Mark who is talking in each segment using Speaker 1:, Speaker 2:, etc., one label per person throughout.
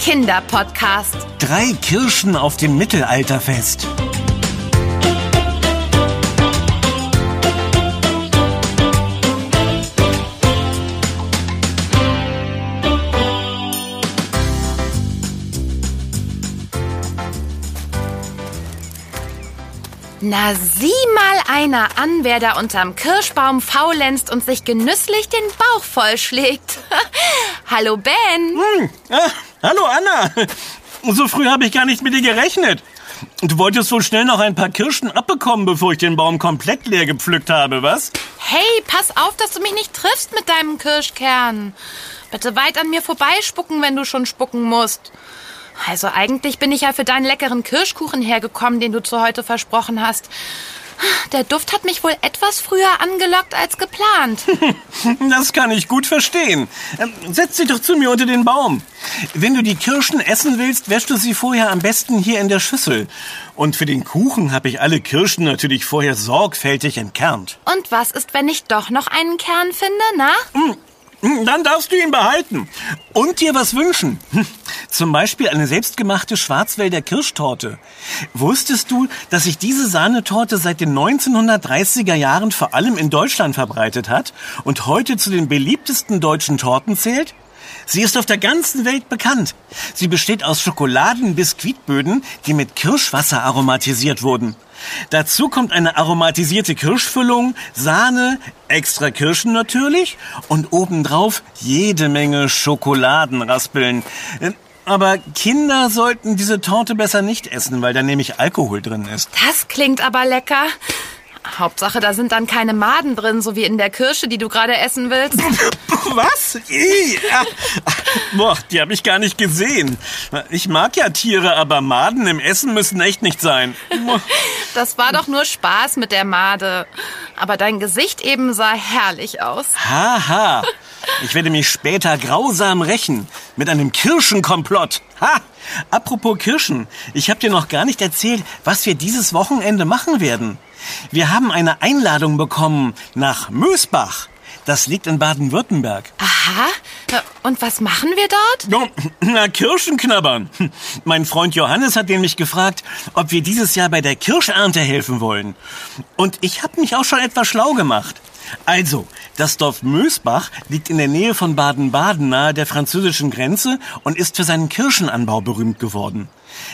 Speaker 1: Kinderpodcast.
Speaker 2: Drei Kirschen auf dem Mittelalterfest.
Speaker 1: Na, sieh mal einer an, wer da unterm Kirschbaum faulenzt und sich genüsslich den Bauch vollschlägt. Hallo Ben.
Speaker 2: Hm. Ah, hallo Anna. So früh habe ich gar nicht mit dir gerechnet. Du wolltest wohl schnell noch ein paar Kirschen abbekommen, bevor ich den Baum komplett leer gepflückt habe, was?
Speaker 1: Hey, pass auf, dass du mich nicht triffst mit deinem Kirschkern. Bitte weit an mir vorbeispucken, wenn du schon spucken musst. Also eigentlich bin ich ja für deinen leckeren Kirschkuchen hergekommen, den du zu heute versprochen hast. Der Duft hat mich wohl etwas früher angelockt als geplant.
Speaker 2: Das kann ich gut verstehen. Ähm, Setz dich doch zu mir unter den Baum. Wenn du die Kirschen essen willst, wäschst du sie vorher am besten hier in der Schüssel. Und für den Kuchen habe ich alle Kirschen natürlich vorher sorgfältig entkernt.
Speaker 1: Und was ist, wenn ich doch noch einen Kern finde, na?
Speaker 2: Hm, Dann darfst du ihn behalten. Und dir was wünschen. Hm, Zum Beispiel eine selbstgemachte Schwarzwälder Kirschtorte. Wusstest du, dass sich diese Sahnetorte seit den 1930er Jahren vor allem in Deutschland verbreitet hat und heute zu den beliebtesten deutschen Torten zählt? Sie ist auf der ganzen Welt bekannt. Sie besteht aus Schokoladen-Biskuitböden, die mit Kirschwasser aromatisiert wurden. Dazu kommt eine aromatisierte Kirschfüllung, Sahne, extra Kirschen natürlich und obendrauf jede Menge Schokoladenraspeln. Äh, Aber Kinder sollten diese Torte besser nicht essen, weil da nämlich Alkohol drin ist.
Speaker 1: Das klingt aber lecker. Hauptsache, da sind dann keine Maden drin, so wie in der Kirsche, die du gerade essen willst.
Speaker 2: Was? Ah, Boah, die habe ich gar nicht gesehen. Ich mag ja Tiere, aber Maden im Essen müssen echt nicht sein.
Speaker 1: Das war doch nur Spaß mit der Made. Aber dein Gesicht eben sah herrlich aus.
Speaker 2: Haha. Ich werde mich später grausam rächen. Mit einem Kirschenkomplott. Ha! Apropos Kirschen. Ich habe dir noch gar nicht erzählt, was wir dieses Wochenende machen werden. Wir haben eine Einladung bekommen nach Mösbach. Das liegt in Baden-Württemberg.
Speaker 1: Aha. Und was machen wir dort?
Speaker 2: Na, Kirschen knabbern. Mein Freund Johannes hat nämlich gefragt, ob wir dieses Jahr bei der Kirschernte helfen wollen. Und ich habe mich auch schon etwas schlau gemacht. Also, das Dorf Mösbach liegt in der Nähe von Baden-Baden nahe der französischen Grenze und ist für seinen Kirschenanbau berühmt geworden.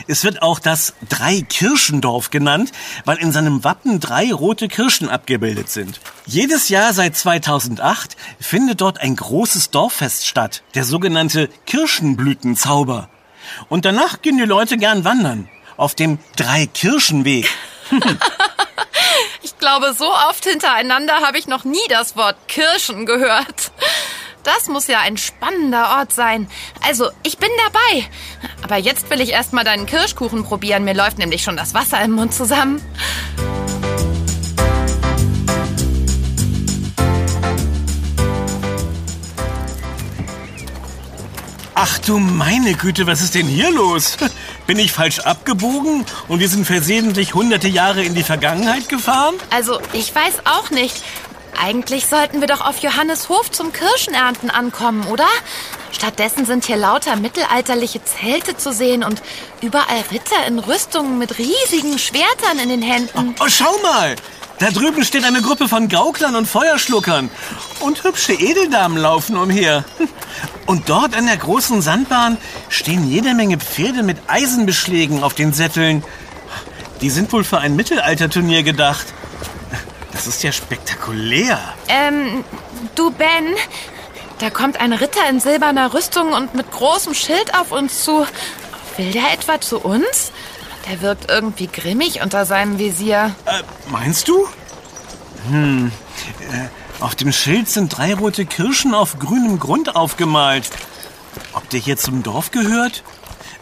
Speaker 2: Es wird auch das Drei-Kirschendorf genannt, weil in seinem Wappen drei rote Kirschen abgebildet sind. Jedes Jahr seit 2008 findet dort ein großes Dorffest statt, der sogenannte Kirschenblütenzauber. Und danach gehen die Leute gern wandern, auf dem Drei-Kirschenweg.
Speaker 1: Ich glaube, so oft hintereinander habe ich noch nie das Wort Kirschen gehört. Das muss ja ein spannender Ort sein. Also, ich bin dabei. Aber jetzt will ich erst mal deinen Kirschkuchen probieren. Mir läuft nämlich schon das Wasser im Mund zusammen.
Speaker 2: Ach du meine Güte, was ist denn hier los? Bin ich falsch abgebogen und wir sind versehentlich hunderte Jahre in die Vergangenheit gefahren?
Speaker 1: Also, ich weiß auch nicht. Eigentlich sollten wir doch auf Johannes Hof zum Kirschenernten ankommen, oder? Stattdessen sind hier lauter mittelalterliche Zelte zu sehen und überall Ritter in Rüstungen mit riesigen Schwertern in den Händen.
Speaker 2: Oh, schau mal! Da drüben steht eine Gruppe von Gauklern und Feuerschluckern. Und hübsche Edeldamen laufen umher. Und dort an der großen Sandbahn stehen jede Menge Pferde mit Eisenbeschlägen auf den Sätteln. Die sind wohl für ein Mittelalterturnier gedacht. Das ist ja spektakulär.
Speaker 1: Ähm, du Ben, da kommt ein Ritter in silberner Rüstung und mit großem Schild auf uns zu. Will der etwa zu uns? Der wirkt irgendwie grimmig unter seinem Visier.
Speaker 2: Äh, meinst du? Hm. Äh, auf dem Schild sind drei rote Kirschen auf grünem Grund aufgemalt. Ob der hier zum Dorf gehört?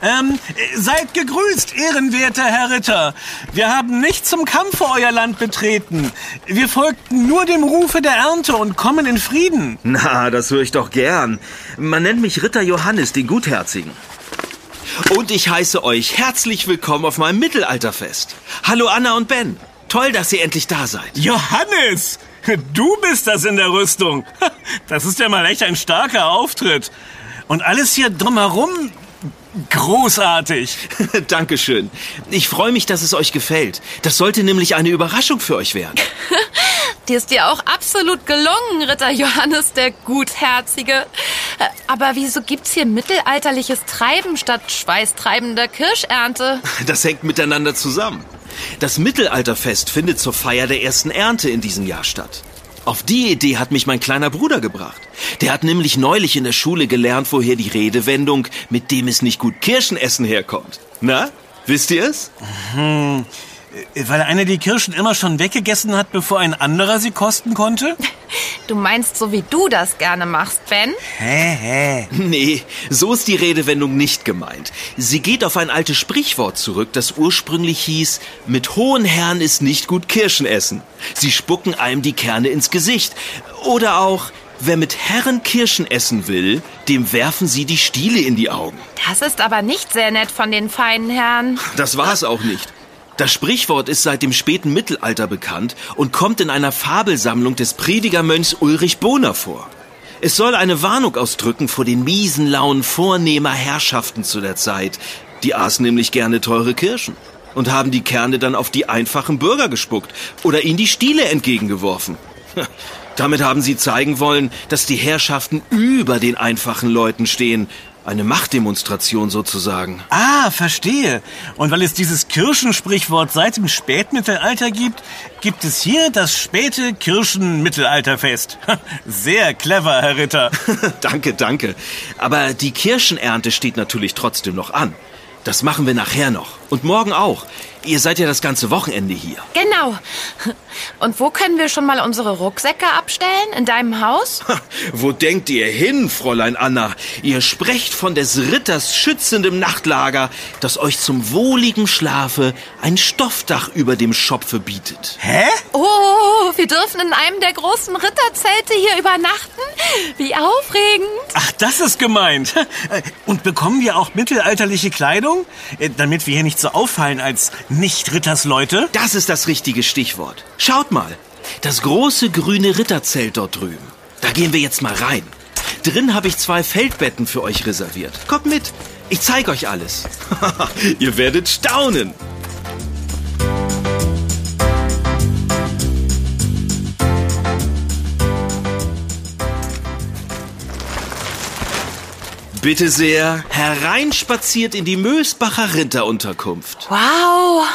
Speaker 2: Ähm, äh, seid gegrüßt, ehrenwerter Herr Ritter. Wir haben nicht zum Kampfe euer Land betreten. Wir folgten nur dem Rufe der Ernte und kommen in Frieden.
Speaker 3: Na, das höre ich doch gern. Man nennt mich Ritter Johannes, den Gutherzigen. Und ich heiße euch herzlich willkommen auf meinem Mittelalterfest. Hallo Anna und Ben. Toll, dass ihr endlich da seid.
Speaker 2: Johannes! Du bist das in der Rüstung. Das ist ja mal echt ein starker Auftritt. Und alles hier drumherum, Großartig.
Speaker 3: Dankeschön. Ich freue mich, dass es euch gefällt. Das sollte nämlich eine Überraschung für euch werden.
Speaker 1: Die ist dir auch absolut gelungen, Ritter Johannes der Gutherzige. Äh, Aber wieso gibt's hier mittelalterliches Treiben statt schweißtreibender Kirschernte?
Speaker 3: Das hängt miteinander zusammen. Das Mittelalterfest findet zur Feier der ersten Ernte in diesem Jahr statt. Auf die Idee hat mich mein kleiner Bruder gebracht. Der hat nämlich neulich in der Schule gelernt, woher die Redewendung, mit dem es nicht gut Kirschen essen herkommt. Na, wisst ihr es?
Speaker 2: Weil einer die Kirschen immer schon weggegessen hat, bevor ein anderer sie kosten konnte?
Speaker 1: Du meinst, so wie du das gerne machst, Ben?
Speaker 2: Hä, hä.
Speaker 3: Nee, so ist die Redewendung nicht gemeint. Sie geht auf ein altes Sprichwort zurück, das ursprünglich hieß, mit hohen Herren ist nicht gut Kirschen essen. Sie spucken einem die Kerne ins Gesicht. Oder auch, wer mit Herren Kirschen essen will, dem werfen sie die Stiele in die Augen.
Speaker 1: Das ist aber nicht sehr nett von den feinen Herren.
Speaker 3: Das war es auch nicht. Das Sprichwort ist seit dem späten Mittelalter bekannt und kommt in einer Fabelsammlung des Predigermönchs Ulrich Bohner vor. Es soll eine Warnung ausdrücken vor den miesen Launen vornehmer Herrschaften zu der Zeit. Die aßen nämlich gerne teure Kirschen und haben die Kerne dann auf die einfachen Bürger gespuckt oder ihnen die Stiele entgegengeworfen. Damit haben sie zeigen wollen, dass die Herrschaften über den einfachen Leuten stehen. Eine Machtdemonstration sozusagen.
Speaker 2: Ah, verstehe. Und weil es dieses Kirschensprichwort seit dem Spätmittelalter gibt, gibt es hier das späte Kirschenmittelalterfest. Sehr clever, Herr Ritter.
Speaker 3: danke, danke. Aber die Kirschenernte steht natürlich trotzdem noch an. Das machen wir nachher noch. Und morgen auch. Ihr seid ja das ganze Wochenende hier.
Speaker 1: Genau. Und wo können wir schon mal unsere Rucksäcke abstellen? In deinem Haus?
Speaker 3: Wo denkt ihr hin, Fräulein Anna? Ihr sprecht von des Ritters schützendem Nachtlager, das euch zum wohligen Schlafe ein Stoffdach über dem Schopfe bietet.
Speaker 2: Hä?
Speaker 1: Oh, wir dürfen in einem der großen Ritterzelte hier übernachten? Wie aufregend.
Speaker 2: Ach, das ist gemeint. Und bekommen wir auch mittelalterliche Kleidung? Äh, Damit wir hier nicht so auffallen als Nicht-Rittersleute?
Speaker 3: Das ist das richtige Stichwort. Schaut mal, das große grüne Ritterzelt dort drüben. Da gehen wir jetzt mal rein. Drin habe ich zwei Feldbetten für euch reserviert. Kommt mit, ich zeige euch alles. Ihr werdet staunen. Bitte sehr, hereinspaziert in die Mösbacher Ritterunterkunft.
Speaker 1: Wow,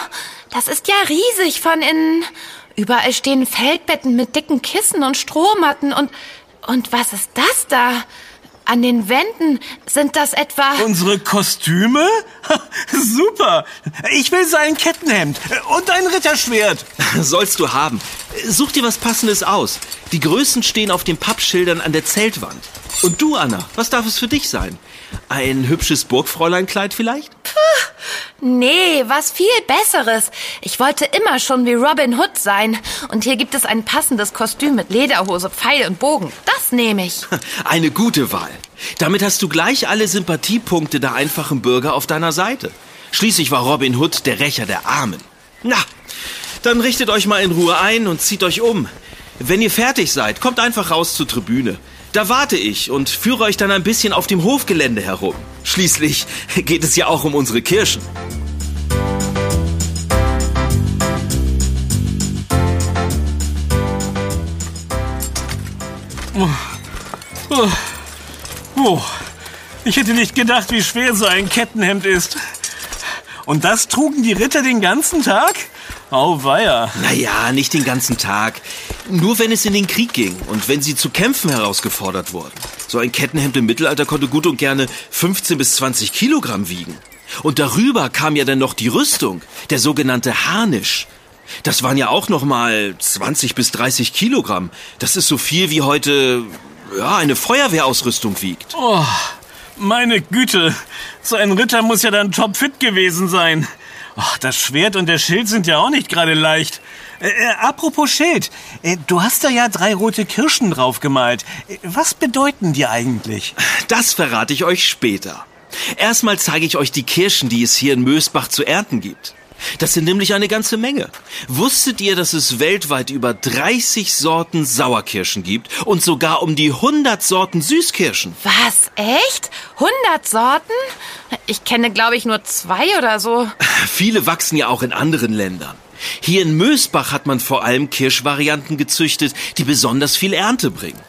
Speaker 1: das ist ja riesig von innen. Überall stehen Feldbetten mit dicken Kissen und Strohmatten und und was ist das da? An den Wänden sind das etwa
Speaker 2: Unsere Kostüme? Super. Ich will sein Kettenhemd und ein Ritterschwert.
Speaker 3: Sollst du haben. Such dir was Passendes aus. Die Größen stehen auf den Pappschildern an der Zeltwand. Und du, Anna, was darf es für dich sein? Ein hübsches Burgfräuleinkleid vielleicht?
Speaker 1: Nee, was viel besseres. Ich wollte immer schon wie Robin Hood sein und hier gibt es ein passendes Kostüm mit Lederhose, Pfeil und Bogen. Das nehme ich.
Speaker 3: Eine gute Wahl. Damit hast du gleich alle Sympathiepunkte der einfachen Bürger auf deiner Seite. Schließlich war Robin Hood der Rächer der Armen. Na, dann richtet euch mal in Ruhe ein und zieht euch um. Wenn ihr fertig seid, kommt einfach raus zur Tribüne. Da warte ich und führe euch dann ein bisschen auf dem Hofgelände herum. Schließlich geht es ja auch um unsere Kirschen.
Speaker 2: Oh, ich hätte nicht gedacht, wie schwer so ein Kettenhemd ist. Und das trugen die Ritter den ganzen Tag? Auweia.
Speaker 3: Naja, nicht den ganzen Tag. Nur wenn es in den Krieg ging und wenn sie zu Kämpfen herausgefordert wurden. So ein Kettenhemd im Mittelalter konnte gut und gerne 15 bis 20 Kilogramm wiegen. Und darüber kam ja dann noch die Rüstung, der sogenannte Harnisch. Das waren ja auch noch mal 20 bis 30 Kilogramm. Das ist so viel wie heute ja, eine Feuerwehrausrüstung wiegt.
Speaker 2: Oh, meine Güte. So ein Ritter muss ja dann topfit gewesen sein. Ach, das Schwert und der Schild sind ja auch nicht gerade leicht. Äh, äh, apropos Schild, äh, du hast da ja drei rote Kirschen drauf gemalt. Äh, Was bedeuten die eigentlich?
Speaker 3: Das verrate ich euch später. Erstmal zeige ich euch die Kirschen, die es hier in Mösbach zu ernten gibt. Das sind nämlich eine ganze Menge. Wusstet ihr, dass es weltweit über 30 Sorten Sauerkirschen gibt und sogar um die 100 Sorten Süßkirschen?
Speaker 1: Was? Echt? 100 Sorten? Ich kenne, glaube ich, nur zwei oder so.
Speaker 3: Viele wachsen ja auch in anderen Ländern. Hier in Mösbach hat man vor allem Kirschvarianten gezüchtet, die besonders viel Ernte bringen.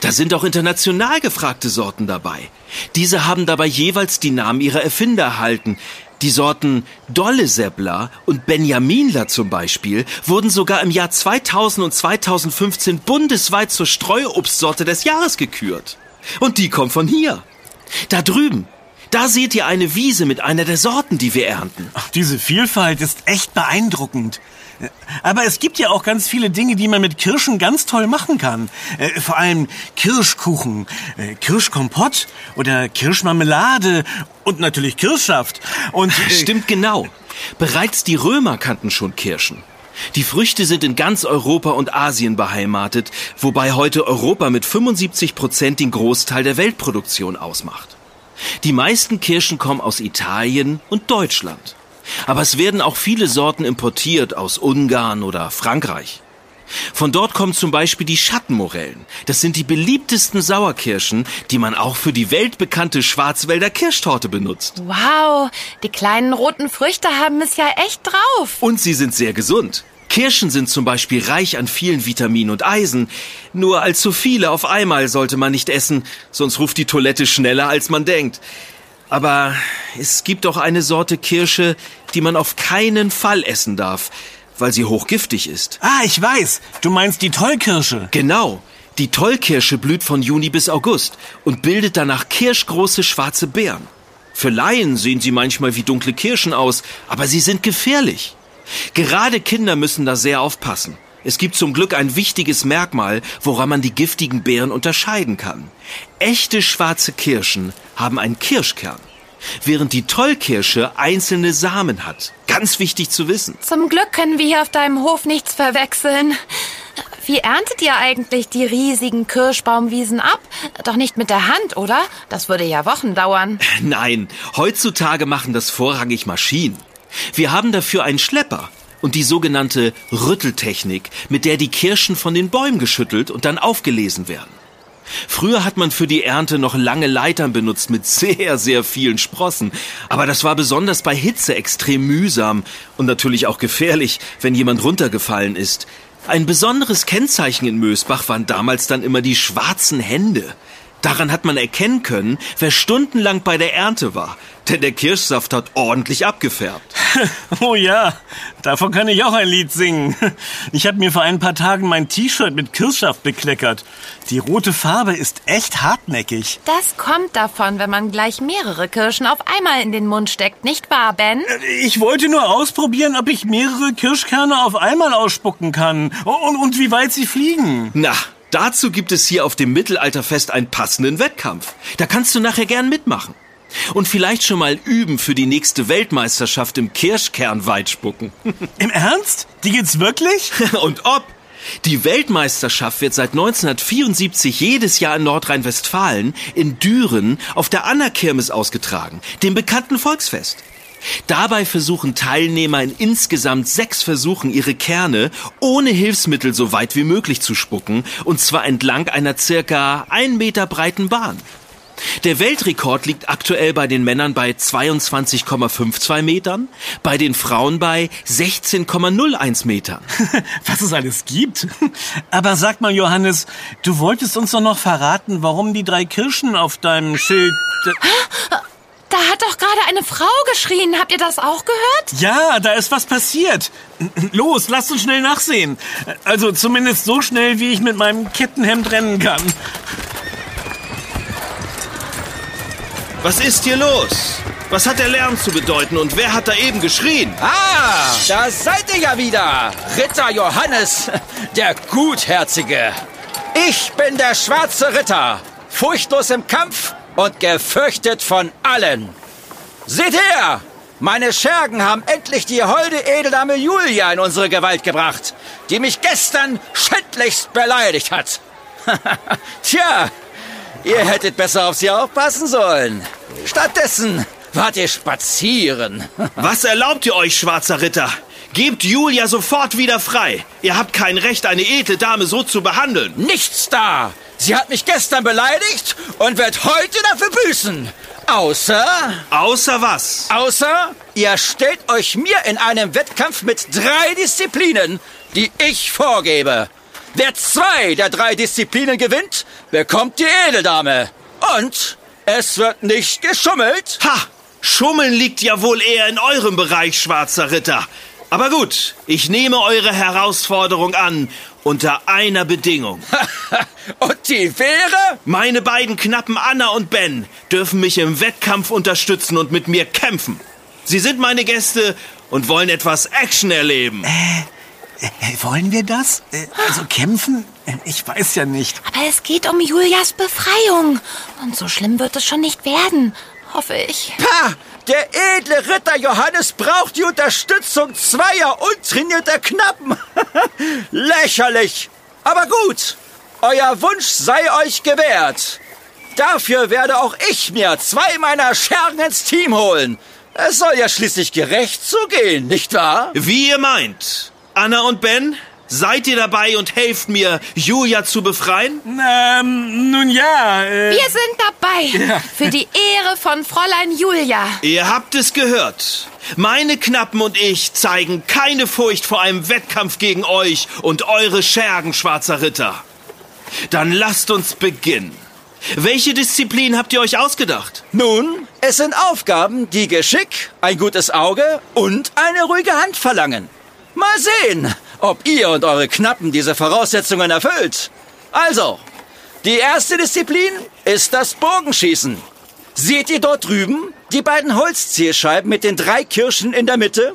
Speaker 3: Da sind auch international gefragte Sorten dabei. Diese haben dabei jeweils die Namen ihrer Erfinder erhalten. Die Sorten Dolle Seppler und Benjaminler zum Beispiel wurden sogar im Jahr 2000 und 2015 bundesweit zur Streuobstsorte des Jahres gekürt. Und die kommt von hier. Da drüben. Da seht ihr eine Wiese mit einer der Sorten, die wir ernten.
Speaker 2: Ach, diese Vielfalt ist echt beeindruckend. Aber es gibt ja auch ganz viele Dinge, die man mit Kirschen ganz toll machen kann. Äh, vor allem Kirschkuchen, äh, Kirschkompott oder Kirschmarmelade und natürlich Kirschsaft. Und
Speaker 3: äh, stimmt genau. Bereits die Römer kannten schon Kirschen. Die Früchte sind in ganz Europa und Asien beheimatet, wobei heute Europa mit 75 Prozent den Großteil der Weltproduktion ausmacht. Die meisten Kirschen kommen aus Italien und Deutschland. Aber es werden auch viele Sorten importiert aus Ungarn oder Frankreich. Von dort kommen zum Beispiel die Schattenmorellen. Das sind die beliebtesten Sauerkirschen, die man auch für die weltbekannte Schwarzwälder Kirschtorte benutzt.
Speaker 1: Wow, die kleinen roten Früchte haben es ja echt drauf.
Speaker 3: Und sie sind sehr gesund. Kirschen sind zum Beispiel reich an vielen Vitaminen und Eisen. Nur allzu viele auf einmal sollte man nicht essen, sonst ruft die Toilette schneller, als man denkt. Aber es gibt auch eine Sorte Kirsche, die man auf keinen Fall essen darf, weil sie hochgiftig ist.
Speaker 2: Ah, ich weiß. Du meinst die Tollkirsche.
Speaker 3: Genau. Die Tollkirsche blüht von Juni bis August und bildet danach kirschgroße schwarze Beeren. Für Laien sehen sie manchmal wie dunkle Kirschen aus, aber sie sind gefährlich. Gerade Kinder müssen da sehr aufpassen. Es gibt zum Glück ein wichtiges Merkmal, woran man die giftigen Beeren unterscheiden kann. Echte schwarze Kirschen haben einen Kirschkern, während die Tollkirsche einzelne Samen hat. Ganz wichtig zu wissen.
Speaker 1: Zum Glück können wir hier auf deinem Hof nichts verwechseln. Wie erntet ihr eigentlich die riesigen Kirschbaumwiesen ab? Doch nicht mit der Hand, oder? Das würde ja Wochen dauern.
Speaker 3: Nein, heutzutage machen das vorrangig Maschinen. Wir haben dafür einen Schlepper, und die sogenannte Rütteltechnik, mit der die Kirschen von den Bäumen geschüttelt und dann aufgelesen werden. Früher hat man für die Ernte noch lange Leitern benutzt mit sehr, sehr vielen Sprossen. Aber das war besonders bei Hitze extrem mühsam und natürlich auch gefährlich, wenn jemand runtergefallen ist. Ein besonderes Kennzeichen in Mösbach waren damals dann immer die schwarzen Hände. Daran hat man erkennen können, wer stundenlang bei der Ernte war. Denn der Kirschsaft hat ordentlich abgefärbt.
Speaker 2: oh ja, davon kann ich auch ein Lied singen. Ich habe mir vor ein paar Tagen mein T-Shirt mit Kirschsaft bekleckert. Die rote Farbe ist echt hartnäckig.
Speaker 1: Das kommt davon, wenn man gleich mehrere Kirschen auf einmal in den Mund steckt, nicht wahr, Ben?
Speaker 2: Ich wollte nur ausprobieren, ob ich mehrere Kirschkerne auf einmal ausspucken kann. Und, und wie weit sie fliegen.
Speaker 3: Na, Dazu gibt es hier auf dem Mittelalterfest einen passenden Wettkampf. Da kannst du nachher gern mitmachen. Und vielleicht schon mal üben für die nächste Weltmeisterschaft im Kirschkernweitspucken.
Speaker 2: Im Ernst? Die gibt's wirklich?
Speaker 3: Und ob? Die Weltmeisterschaft wird seit 1974 jedes Jahr in Nordrhein-Westfalen in Düren auf der Anna-Kirmes ausgetragen, dem bekannten Volksfest. Dabei versuchen Teilnehmer in insgesamt sechs Versuchen ihre Kerne ohne Hilfsmittel so weit wie möglich zu spucken, und zwar entlang einer circa ein Meter breiten Bahn. Der Weltrekord liegt aktuell bei den Männern bei 22,52 Metern, bei den Frauen bei 16,01 Metern.
Speaker 2: Was es alles gibt. Aber sag mal, Johannes, du wolltest uns doch noch verraten, warum die drei Kirschen auf deinem Schild...
Speaker 1: Da hat doch gerade eine Frau geschrien. Habt ihr das auch gehört?
Speaker 2: Ja, da ist was passiert. Los, lasst uns schnell nachsehen. Also zumindest so schnell, wie ich mit meinem Kettenhemd rennen kann.
Speaker 3: Was ist hier los? Was hat der Lärm zu bedeuten und wer hat da eben geschrien?
Speaker 4: Ah, da seid ihr ja wieder. Ritter Johannes, der Gutherzige. Ich bin der schwarze Ritter, furchtlos im Kampf und gefürchtet von allen. Seht her! Meine Schergen haben endlich die holde Edeldame Julia in unsere Gewalt gebracht, die mich gestern schändlichst beleidigt hat. Tja, ihr hättet besser auf sie aufpassen sollen. Stattdessen wart ihr spazieren.
Speaker 3: Was erlaubt ihr euch, schwarzer Ritter? Gebt Julia sofort wieder frei. Ihr habt kein Recht, eine edle Dame so zu behandeln.
Speaker 4: Nichts da! Sie hat mich gestern beleidigt und wird heute dafür büßen. Außer,
Speaker 3: Außer was?
Speaker 4: außer, ihr stellt euch mir in einem Wettkampf mit drei Disziplinen, die ich vorgebe. Wer zwei der drei Disziplinen gewinnt, bekommt die Edeldame. Und es wird nicht geschummelt.
Speaker 3: Ha! Schummeln liegt ja wohl eher in eurem Bereich, schwarzer Ritter. Aber gut, ich nehme eure Herausforderung an, unter einer Bedingung.
Speaker 4: Und die wäre?
Speaker 3: Meine beiden Knappen Anna und Ben dürfen mich im Wettkampf unterstützen und mit mir kämpfen. Sie sind meine Gäste und wollen etwas Action erleben.
Speaker 2: Äh, wollen wir das? Äh, also kämpfen? Äh, Ich weiß ja nicht.
Speaker 1: Aber es geht um Julias Befreiung. Und so schlimm wird es schon nicht werden. Hoffe ich.
Speaker 4: Pah! Der edle Ritter Johannes braucht die Unterstützung zweier untrainierter Knappen. Lächerlich. Aber gut. Euer Wunsch sei euch gewährt. Dafür werde auch ich mir zwei meiner Schergen ins Team holen. Es soll ja schließlich gerecht zugehen, nicht wahr?
Speaker 3: Wie ihr meint. Anna und Ben, seid ihr dabei und helft mir, Julia zu befreien?
Speaker 2: Ähm, nun ja. Äh,
Speaker 1: Wir sind dabei. Für die Ehre von Fräulein Julia.
Speaker 3: Ihr habt es gehört. Meine Knappen und ich zeigen keine Furcht vor einem Wettkampf gegen euch und eure Schergen, schwarzer Ritter. Dann lasst uns beginnen. Welche Disziplin habt ihr euch ausgedacht?
Speaker 4: Nun, es sind Aufgaben, die Geschick, ein gutes Auge und eine ruhige Hand verlangen. Mal sehen, ob ihr und eure Knappen diese Voraussetzungen erfüllt. Also, die erste Disziplin ist das Bogenschießen. Seht ihr dort drüben die beiden Holzzielscheiben mit den drei Kirschen in der Mitte?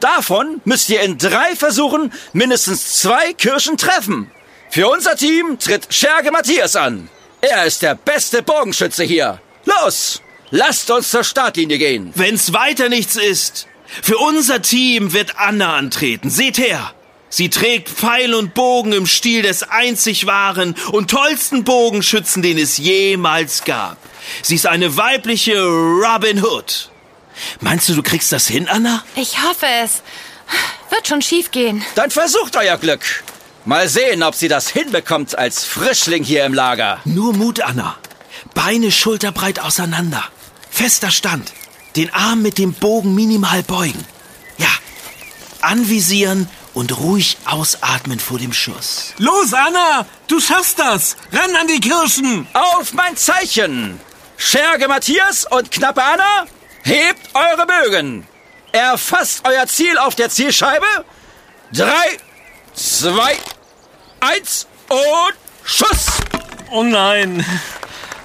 Speaker 4: Davon müsst ihr in drei Versuchen mindestens zwei Kirschen treffen. Für unser Team tritt Scherge Matthias an. Er ist der beste Bogenschütze hier. Los, lasst uns zur Startlinie gehen.
Speaker 3: Wenn's weiter nichts ist, für unser Team wird Anna antreten. Seht her! Sie trägt Pfeil und Bogen im Stil des einzig wahren und tollsten Bogenschützen, den es jemals gab. Sie ist eine weibliche Robin Hood. Meinst du, du kriegst das hin, Anna?
Speaker 1: Ich hoffe es. Wird schon schief gehen.
Speaker 4: Dann versucht euer Glück. Mal sehen, ob sie das hinbekommt als Frischling hier im Lager.
Speaker 3: Nur Mut, Anna. Beine schulterbreit auseinander. Fester Stand. Den Arm mit dem Bogen minimal beugen. Ja. Anvisieren und ruhig ausatmen vor dem Schuss.
Speaker 2: los, Anna! Du schaffst das! Ran an die Kirschen!
Speaker 4: Auf mein Zeichen! Scherge Matthias und Knappe Anna, hebt eure Bögen. Erfasst euer Ziel auf der Zielscheibe. Drei, zwei, eins und Schuss!
Speaker 2: Oh nein,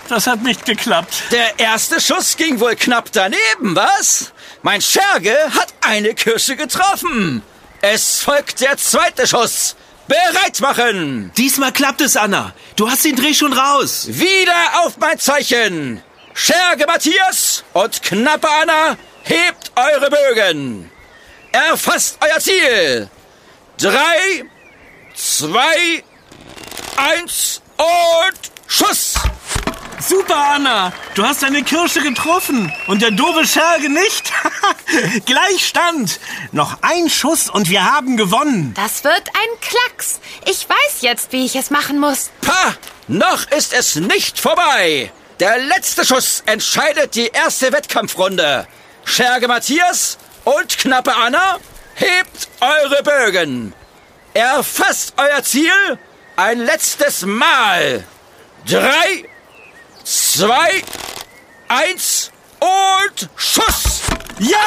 Speaker 2: das hat nicht geklappt.
Speaker 4: Der erste Schuss ging wohl knapp daneben, was? Mein Scherge hat eine Kirsche getroffen. Es folgt der zweite Schuss. Bereit machen!
Speaker 3: Diesmal klappt es, Anna. Du hast den Dreh schon raus.
Speaker 4: Wieder auf mein Zeichen! Scherge Matthias und Knappe Anna, hebt eure Bögen! Erfasst euer Ziel! Drei, zwei, eins und Schuss!
Speaker 2: Super, Anna! Du hast deine Kirsche getroffen und der doofe Scherge nicht. Gleichstand. Noch ein Schuss und wir haben gewonnen.
Speaker 1: Das wird ein Klacks. Ich weiß jetzt, wie ich es machen muss.
Speaker 4: Pah! Noch ist es nicht vorbei! Der letzte Schuss entscheidet die erste Wettkampfrunde. Scherge Matthias und Knappe Anna, hebt eure Bögen. Erfasst euer Ziel ein letztes Mal. Drei, zwei, eins und Schuss!
Speaker 2: Ja!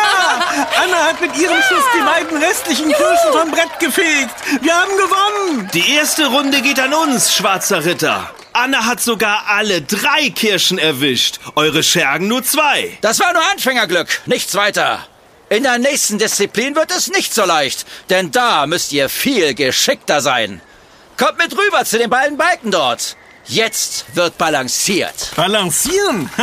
Speaker 2: Anna hat mit ihrem Schuss die beiden restlichen Kirschen vom Brett gefegt. Wir haben gewonnen.
Speaker 3: Die erste Runde geht an uns, schwarzer Ritter. Anna hat sogar alle drei Kirschen erwischt. Eure Schergen nur zwei.
Speaker 4: Das war nur Anfängerglück, nichts weiter. In der nächsten Disziplin wird es nicht so leicht, denn da müsst ihr viel geschickter sein. Kommt mit rüber zu den beiden Balken dort. Jetzt wird balanciert.
Speaker 2: Balancieren?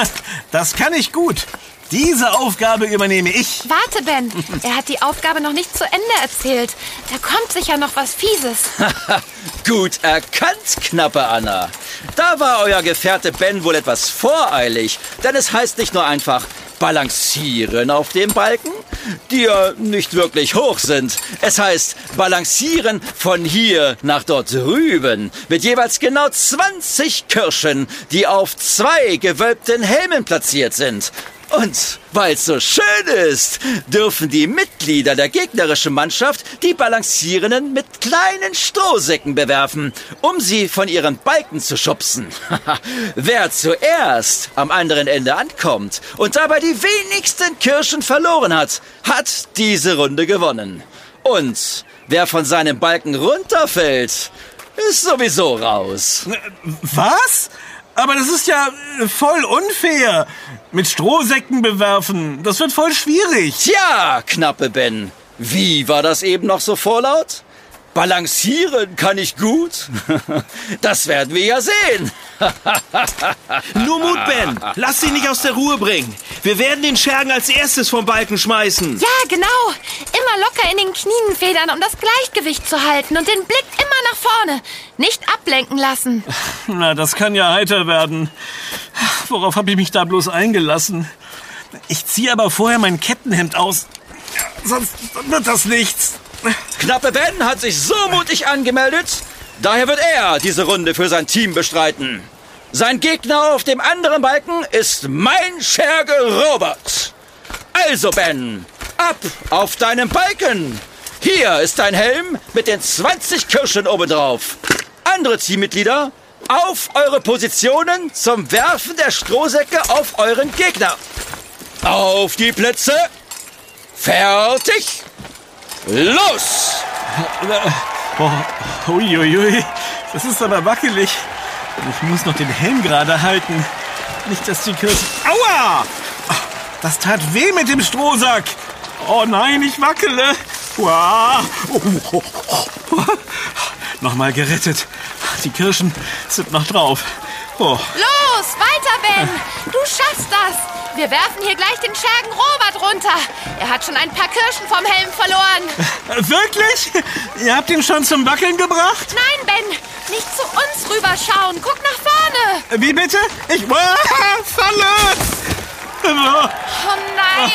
Speaker 2: Das kann ich gut. Diese Aufgabe übernehme ich.
Speaker 1: Warte, Ben. Er hat die Aufgabe noch nicht zu Ende erzählt. Da kommt sicher noch was Fieses.
Speaker 4: Gut erkannt, knappe Anna. Da war euer Gefährte Ben wohl etwas voreilig, denn es heißt nicht nur einfach Balancieren auf dem Balken, die ja nicht wirklich hoch sind. Es heißt Balancieren von hier nach dort drüben mit jeweils genau 20 Kirschen, die auf zwei gewölbten Helmen platziert sind. Und weil es so schön ist, dürfen die Mitglieder der gegnerischen Mannschaft die Balancierenden mit kleinen Strohsäcken bewerfen, um sie von ihren Balken zu schubsen. Wer zuerst am anderen Ende ankommt und dabei die wenigsten Kirschen verloren hat, hat diese Runde gewonnen. Und wer von seinem Balken runterfällt, ist sowieso raus.
Speaker 2: Was? Aber das ist ja äh, voll unfair. Mit Strohsäcken bewerfen, das wird voll schwierig.
Speaker 4: Tja, knappe Ben. Wie war das eben noch so vorlaut? Balancieren kann ich gut. Das werden wir ja sehen.
Speaker 3: Nur Mut, Ben. Lass dich nicht aus der Ruhe bringen. Wir werden den Schergen als erstes vom Balken schmeißen.
Speaker 1: Ja, genau. Immer locker in den Knien federn, um das Gleichgewicht zu halten und den Blick immer nach vorne. Nicht ablenken lassen.
Speaker 2: Na, das kann ja heiter werden. Worauf habe ich mich da bloß eingelassen? Ich ziehe aber vorher mein Kettenhemd aus. Sonst wird das nichts.
Speaker 4: Knappe Ben hat sich so mutig angemeldet. Daher wird er diese Runde für sein Team bestreiten. Sein Gegner auf dem anderen Balken ist mein Scherge Robert. Also Ben, ab auf deinen Balken. Hier ist dein Helm mit den 20 Kirschen obendrauf. Andere Teammitglieder, auf eure Positionen zum Werfen der Strohsäcke auf euren Gegner. Auf die Plätze. Fertig. Los!
Speaker 2: Oh, uiuiui, das ist aber wackelig. Ich muss noch den Helm gerade halten. Nicht, dass die Kirschen... Aua! Das tat weh mit dem Strohsack. Oh nein, ich wackele. Oh, oh, oh. Nochmal gerettet. Die Kirschen sind noch drauf. Oh.
Speaker 1: Los, weiter, Ben. Du schaffst das. Wir werfen hier gleich den Schergen Robert runter. Er hat schon ein paar Kirschen vom Helm verloren.
Speaker 2: Äh, Wirklich? Ihr habt ihn schon zum Wackeln gebracht?
Speaker 1: Nein, Ben, nicht zu uns rüberschauen. Guck nach vorne.
Speaker 2: Wie bitte? Ich falle!
Speaker 1: Oh nein,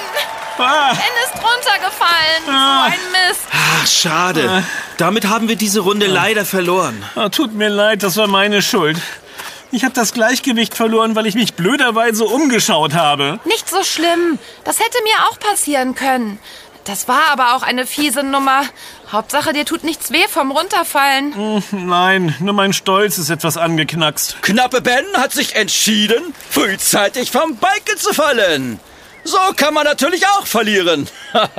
Speaker 2: Ah.
Speaker 1: Ben ist runtergefallen. So ein Mist.
Speaker 3: Ach, schade. Damit haben wir diese Runde leider verloren.
Speaker 2: Ah, Tut mir leid, das war meine Schuld. Ich habe das Gleichgewicht verloren, weil ich mich blöderweise umgeschaut habe.
Speaker 1: Nicht so schlimm. Das hätte mir auch passieren können. Das war aber auch eine fiese Nummer. Hauptsache, dir tut nichts weh vom Runterfallen.
Speaker 2: Nein, nur mein Stolz ist etwas angeknackst.
Speaker 4: Knappe Ben hat sich entschieden, frühzeitig vom Balken zu fallen. So kann man natürlich auch verlieren.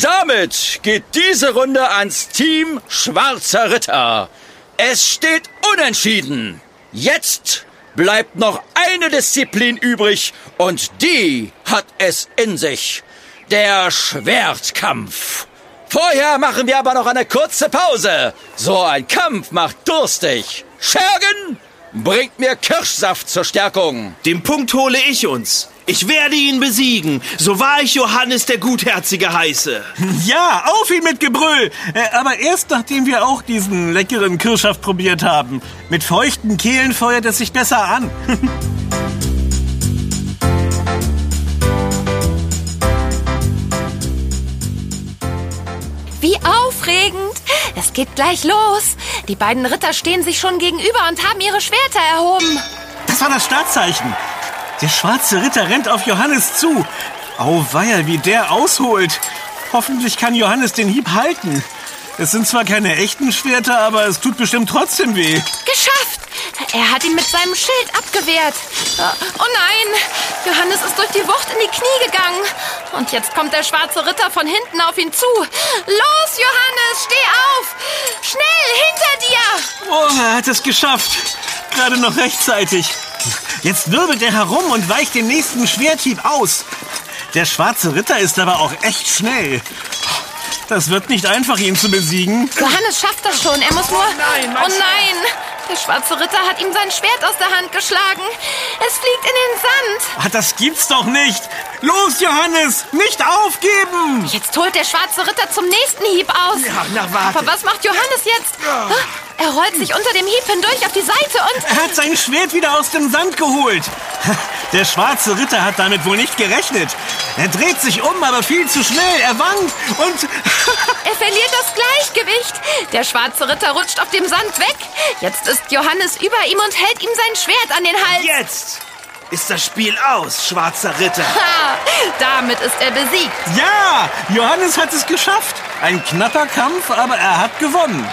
Speaker 4: Damit geht diese Runde ans Team Schwarzer Ritter. Es steht unentschieden. Jetzt bleibt noch eine Disziplin übrig und die hat es in sich. Der Schwertkampf. Vorher machen wir aber noch eine kurze Pause. So ein Kampf macht durstig. Schergen bringt mir Kirschsaft zur Stärkung.
Speaker 3: Den Punkt hole ich uns. Ich werde ihn besiegen, so wahr ich Johannes der Gutherzige heiße.
Speaker 2: Ja, auf ihn mit Gebrüll! Äh, aber erst nachdem wir auch diesen leckeren Kirschsaft probiert haben. Mit feuchten Kehlen feuert es sich besser an.
Speaker 1: Wie aufregend. Es geht gleich los. Die beiden Ritter stehen sich schon gegenüber und haben ihre Schwerter erhoben.
Speaker 2: Das war das Startzeichen. Der schwarze Ritter rennt auf Johannes zu. Auweia, wie der ausholt. Hoffentlich kann Johannes den Hieb halten. Es sind zwar keine echten Schwerter, aber es tut bestimmt trotzdem weh.
Speaker 1: Geschafft! Er hat ihn mit seinem Schild abgewehrt. Oh nein! Johannes ist durch die Wucht in die Knie gegangen. Und jetzt kommt der schwarze Ritter von hinten auf ihn zu. Los, Johannes, steh auf! Schnell, hinter dir!
Speaker 2: Oh, er hat es geschafft. Gerade noch rechtzeitig. Jetzt wirbelt er herum und weicht den nächsten Schwerthieb aus. Der schwarze Ritter ist aber auch echt schnell. Das wird nicht einfach, ihn zu besiegen.
Speaker 1: Johannes schafft das schon. Er muss nur.
Speaker 3: nein, mein
Speaker 1: oh nein! Der schwarze Ritter hat ihm sein Schwert aus der Hand geschlagen. Es fliegt in den Sand.
Speaker 2: Ah, das gibt's doch nicht. Los, Johannes, nicht aufgeben.
Speaker 1: Jetzt holt der schwarze Ritter zum nächsten Hieb aus.
Speaker 3: Ja, na, warte.
Speaker 1: Aber was macht Johannes jetzt? Er rollt sich unter dem Hieb hindurch auf die Seite und...
Speaker 2: Er hat sein Schwert wieder aus dem Sand geholt. Der schwarze Ritter hat damit wohl nicht gerechnet. Er dreht sich um, aber viel zu schnell. Er wankt und...
Speaker 1: er verliert das Gleichgewicht. Der schwarze Ritter rutscht auf dem Sand weg. Jetzt ist Johannes über ihm und hält ihm sein Schwert an den Hals.
Speaker 3: Jetzt ist das Spiel aus, schwarzer Ritter.
Speaker 1: Ha, damit ist er besiegt.
Speaker 2: Ja, Johannes hat es geschafft. Ein knapper Kampf, aber er hat gewonnen.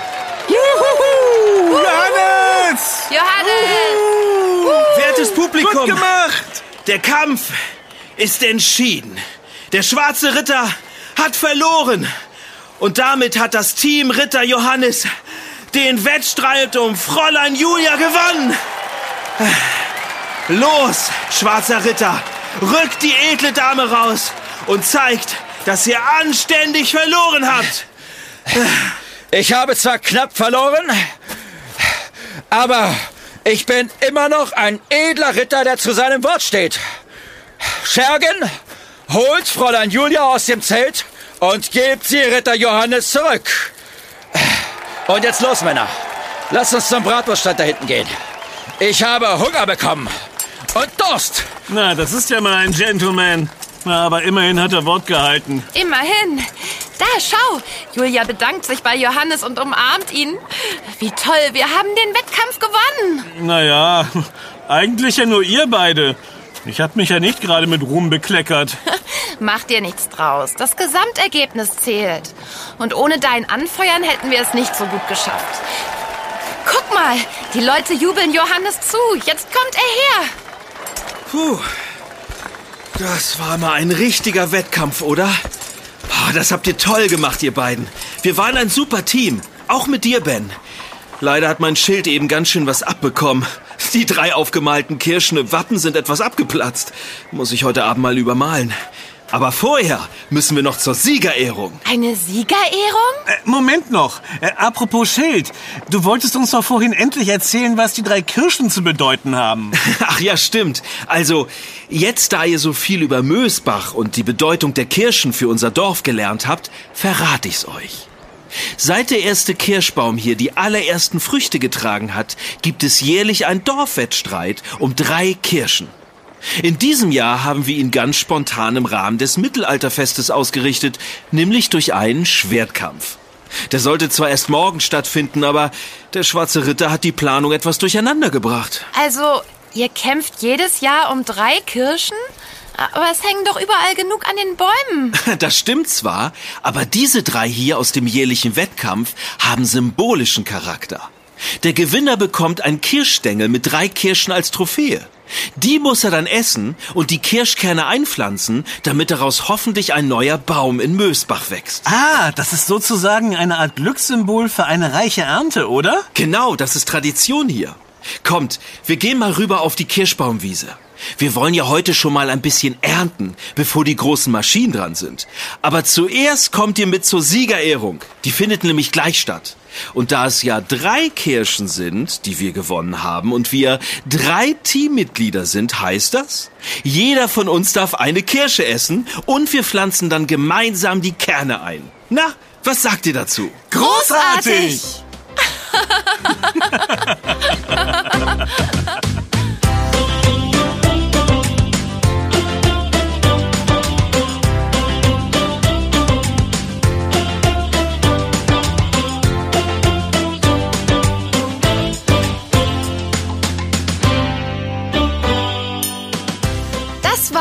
Speaker 2: Juhu! Johannes!
Speaker 1: Johannes!
Speaker 3: Wertes Publikum!
Speaker 2: Gut gemacht!
Speaker 3: Der Kampf ist entschieden. Der schwarze Ritter hat verloren. Und damit hat das Team Ritter Johannes den Wettstreit um Fräulein Julia gewonnen. Los, schwarzer Ritter, rückt die edle Dame raus und zeigt, dass ihr anständig verloren habt.
Speaker 4: Ich habe zwar knapp verloren, aber ich bin immer noch ein edler Ritter, der zu seinem Wort steht. Schergen, holt Fräulein Julia aus dem Zelt und gebt sie Ritter Johannes zurück. Und jetzt los, Männer. Lasst uns zum Bratwurststand da hinten gehen. Ich habe Hunger bekommen. Und Durst.
Speaker 2: Na, das ist ja mal ein Gentleman. Na, aber immerhin hat er Wort gehalten.
Speaker 1: Immerhin. Da, schau. Julia bedankt sich bei Johannes und umarmt ihn. Wie toll, wir haben den Wettkampf gewonnen.
Speaker 2: Naja, eigentlich ja nur ihr beide. Ich hab mich ja nicht gerade mit Ruhm bekleckert.
Speaker 1: Mach dir nichts draus. Das Gesamtergebnis zählt. Und ohne dein Anfeuern hätten wir es nicht so gut geschafft. Guck mal, die Leute jubeln Johannes zu. Jetzt kommt er her.
Speaker 3: Puh. Das war mal ein richtiger Wettkampf, oder? Das habt ihr toll gemacht, ihr beiden. Wir waren ein super Team. Auch mit dir, Ben. Leider hat mein Schild eben ganz schön was abbekommen. Die drei aufgemalten Kirschen im Wappen sind etwas abgeplatzt. Muss ich heute Abend mal übermalen. Aber vorher müssen wir noch zur Siegerehrung.
Speaker 1: Eine Siegerehrung?
Speaker 2: Äh, Moment noch. Äh, apropos Schild. Du wolltest uns doch vorhin endlich erzählen, was die drei Kirschen zu bedeuten haben.
Speaker 3: Ach ja, stimmt. Also, jetzt da ihr so viel über Mösbach und die Bedeutung der Kirschen für unser Dorf gelernt habt, verrate ich's euch. Seit der erste Kirschbaum hier die allerersten Früchte getragen hat, gibt es jährlich einen Dorfwettstreit um drei Kirschen. In diesem Jahr haben wir ihn ganz spontan im Rahmen des Mittelalterfestes ausgerichtet, nämlich durch einen Schwertkampf. Der sollte zwar erst morgen stattfinden, aber der schwarze Ritter hat die Planung etwas durcheinander gebracht.
Speaker 1: Also, ihr kämpft jedes Jahr um drei Kirschen? Aber es hängen doch überall genug an den Bäumen.
Speaker 3: Das stimmt zwar, aber diese drei hier aus dem jährlichen Wettkampf haben symbolischen Charakter. Der Gewinner bekommt ein Kirschstängel mit drei Kirschen als Trophäe. Die muss er dann essen und die Kirschkerne einpflanzen, damit daraus hoffentlich ein neuer Baum in Mösbach wächst.
Speaker 2: Ah, das ist sozusagen eine Art Glückssymbol für eine reiche Ernte, oder?
Speaker 3: Genau, das ist Tradition hier. Kommt, wir gehen mal rüber auf die Kirschbaumwiese. Wir wollen ja heute schon mal ein bisschen ernten, bevor die großen Maschinen dran sind. Aber zuerst kommt ihr mit zur Siegerehrung. Die findet nämlich gleich statt. Und da es ja drei Kirschen sind, die wir gewonnen haben, und wir drei Teammitglieder sind, heißt das, jeder von uns darf eine Kirsche essen und wir pflanzen dann gemeinsam die Kerne ein. Na, was sagt ihr dazu?
Speaker 1: Großartig!